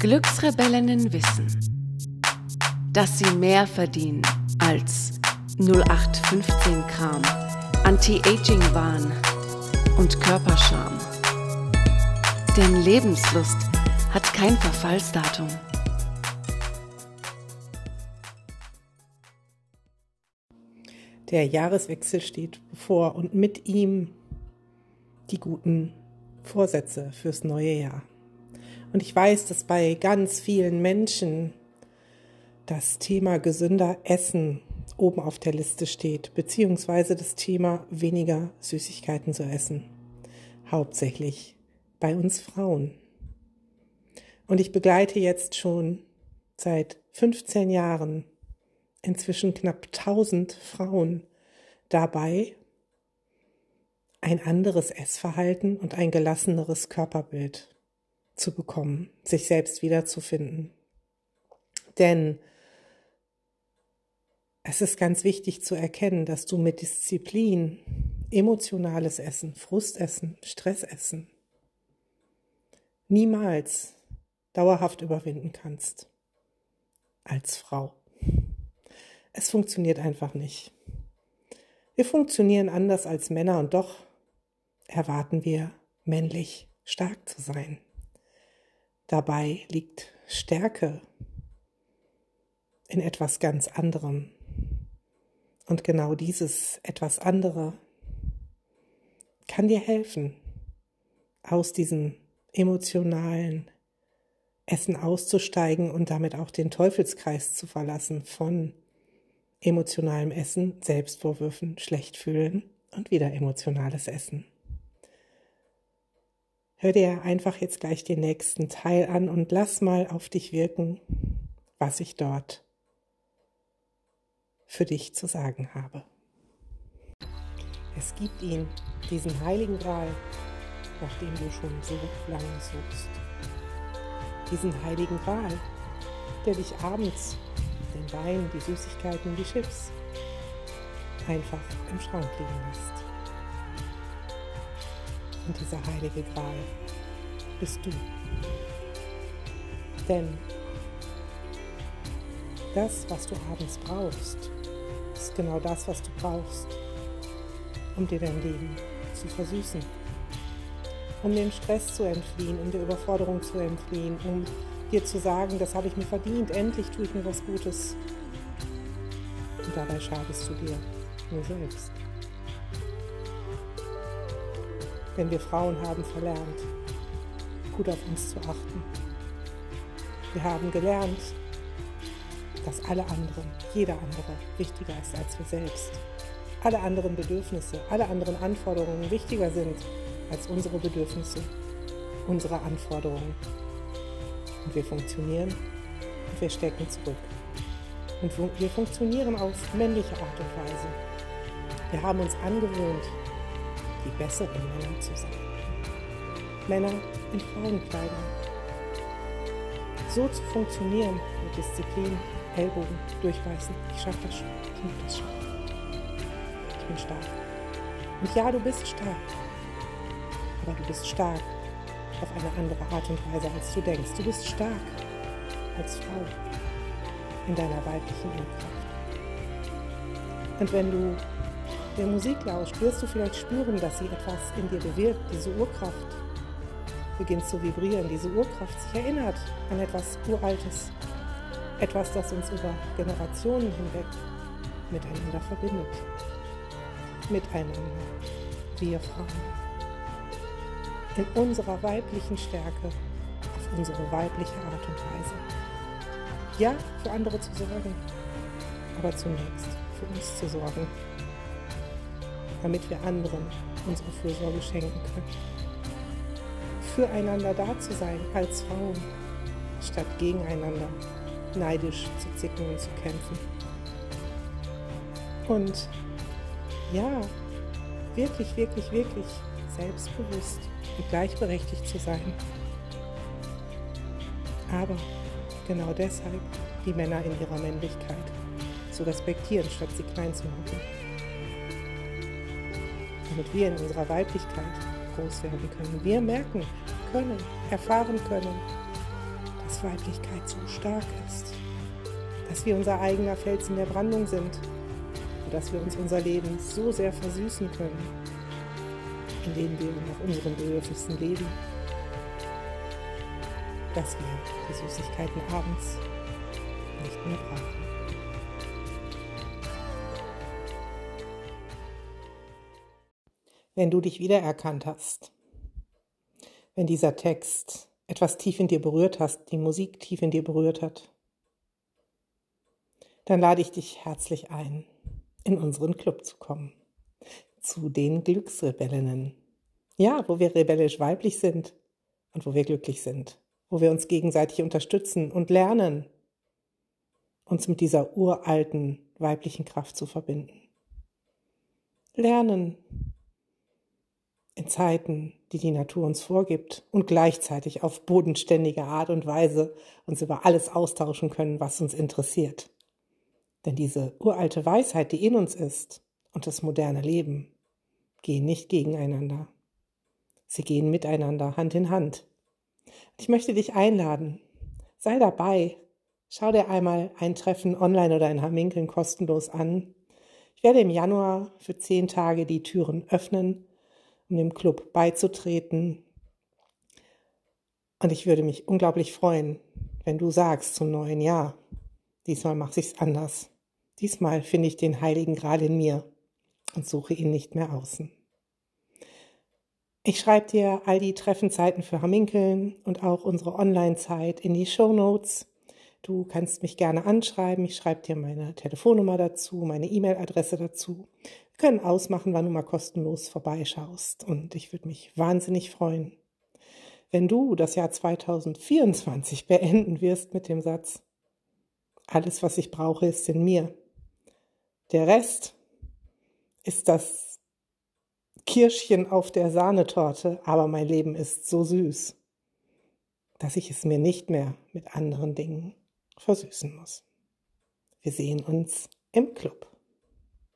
Glücksrebellinnen wissen, dass sie mehr verdienen als 0815 Kram, Anti-Aging-Wahn und Körperscham. Denn Lebenslust hat kein Verfallsdatum. Der Jahreswechsel steht bevor und mit ihm die guten Vorsätze fürs neue Jahr. Und ich weiß, dass bei ganz vielen Menschen das Thema gesünder Essen oben auf der Liste steht, beziehungsweise das Thema weniger Süßigkeiten zu essen. Hauptsächlich bei uns Frauen. Und ich begleite jetzt schon seit 15 Jahren inzwischen knapp 1000 Frauen dabei, ein anderes Essverhalten und ein gelasseneres Körperbild zu bekommen, sich selbst wiederzufinden. Denn es ist ganz wichtig zu erkennen, dass du mit Disziplin emotionales Essen, Frustessen, Stressessen niemals dauerhaft überwinden kannst als Frau. Es funktioniert einfach nicht. Wir funktionieren anders als Männer und doch erwarten wir männlich stark zu sein. Dabei liegt Stärke in etwas ganz anderem. Und genau dieses etwas andere kann dir helfen, aus diesem emotionalen Essen auszusteigen und damit auch den Teufelskreis zu verlassen von emotionalem Essen, Selbstvorwürfen, Schlechtfühlen und wieder emotionales Essen. Hör dir einfach jetzt gleich den nächsten Teil an und lass mal auf dich wirken, was ich dort für dich zu sagen habe. Es gibt ihn, diesen heiligen Gral, nach dem du schon so lange suchst. Diesen heiligen Gral, der dich abends den Wein, die Süßigkeiten, die Chips einfach im Schrank liegen lässt. Und dieser heilige Gral bist du. Denn das, was du abends brauchst, ist genau das, was du brauchst, um dir dein Leben zu versüßen. Um dem Stress zu entfliehen, um der Überforderung zu entfliehen, um dir zu sagen, das habe ich mir verdient, endlich tue ich mir was Gutes. Und dabei schadest du dir nur selbst. Denn wir Frauen haben verlernt, gut auf uns zu achten. Wir haben gelernt, dass alle anderen, jeder andere, wichtiger ist als wir selbst. Alle anderen Bedürfnisse, alle anderen Anforderungen wichtiger sind als unsere Bedürfnisse, unsere Anforderungen und wir funktionieren und wir stecken zurück. Und wir funktionieren auf männliche Art und Weise. Wir haben uns angewöhnt, die besseren Männer zu sein. Männer in Frauenkleidern. So zu funktionieren mit Disziplin, Ellbogen, durchbeißen. Ich schaffe das schon. Ich mache das schon. Ich bin stark. Und ja, du bist stark. Aber du bist stark auf eine andere Art und Weise, als du denkst. Du bist stark als Frau in deiner weiblichen Urkraft. Und wenn du der Musik lauscht, wirst du vielleicht spüren, dass sie etwas in dir bewirkt. Diese Urkraft beginnt zu vibrieren. Diese Urkraft sich erinnert an etwas Uraltes. Etwas, das uns über Generationen hinweg miteinander verbindet. Miteinander, wir Frauen in unserer weiblichen Stärke, auf unsere weibliche Art und Weise. Ja, für andere zu sorgen, aber zunächst für uns zu sorgen, damit wir anderen unsere Fürsorge schenken können. Füreinander da zu sein als Frauen, statt gegeneinander neidisch zu zicken und zu kämpfen. Und ja, wirklich, wirklich, wirklich selbstbewusst und gleichberechtigt zu sein. Aber genau deshalb die Männer in ihrer Männlichkeit zu respektieren, statt sie klein zu machen. Damit wir in unserer Weiblichkeit groß werden können. Wir merken können, erfahren können, dass Weiblichkeit so stark ist, dass wir unser eigener Fels in der Brandung sind und dass wir uns unser Leben so sehr versüßen können, indem wir nach unseren Bedürfnissen leben, dass wir die Süßigkeiten abends nicht mehr brauchen. Wenn du dich wiedererkannt hast, wenn dieser Text etwas tief in dir berührt hast, die Musik tief in dir berührt hat, dann lade ich dich herzlich ein, in unseren Club zu kommen. Zu den Glücksrebellinnen. Ja, wo wir rebellisch weiblich sind und wo wir glücklich sind. Wo wir uns gegenseitig unterstützen und lernen, uns mit dieser uralten weiblichen Kraft zu verbinden. Lernen, in Zeiten, die die Natur uns vorgibt und gleichzeitig auf bodenständige Art und Weise uns über alles austauschen können, was uns interessiert. Denn diese uralte Weisheit, die in uns ist, und das moderne Leben gehen nicht gegeneinander. Sie gehen miteinander, Hand in Hand. Ich möchte dich einladen. Sei dabei. Schau dir einmal ein Treffen online oder in Hamminkeln kostenlos an. Ich werde im Januar für zehn Tage die Türen öffnen um dem Club beizutreten. Und ich würde mich unglaublich freuen, wenn du sagst zum neuen Jahr, diesmal mache ich es anders. Diesmal finde ich den Heiligen Gral in mir und suche ihn nicht mehr außen. Ich schreibe dir all die Treffenzeiten für Haminkeln und auch unsere Online-Zeit in die Show Notes. Du kannst mich gerne anschreiben. Ich schreibe dir meine Telefonnummer dazu, meine E-Mail-Adresse dazu können ausmachen, wann du mal kostenlos vorbeischaust. Und ich würde mich wahnsinnig freuen, wenn du das Jahr 2024 beenden wirst mit dem Satz, alles, was ich brauche, ist in mir. Der Rest ist das Kirschchen auf der Sahnetorte, aber mein Leben ist so süß, dass ich es mir nicht mehr mit anderen Dingen versüßen muss. Wir sehen uns im Club.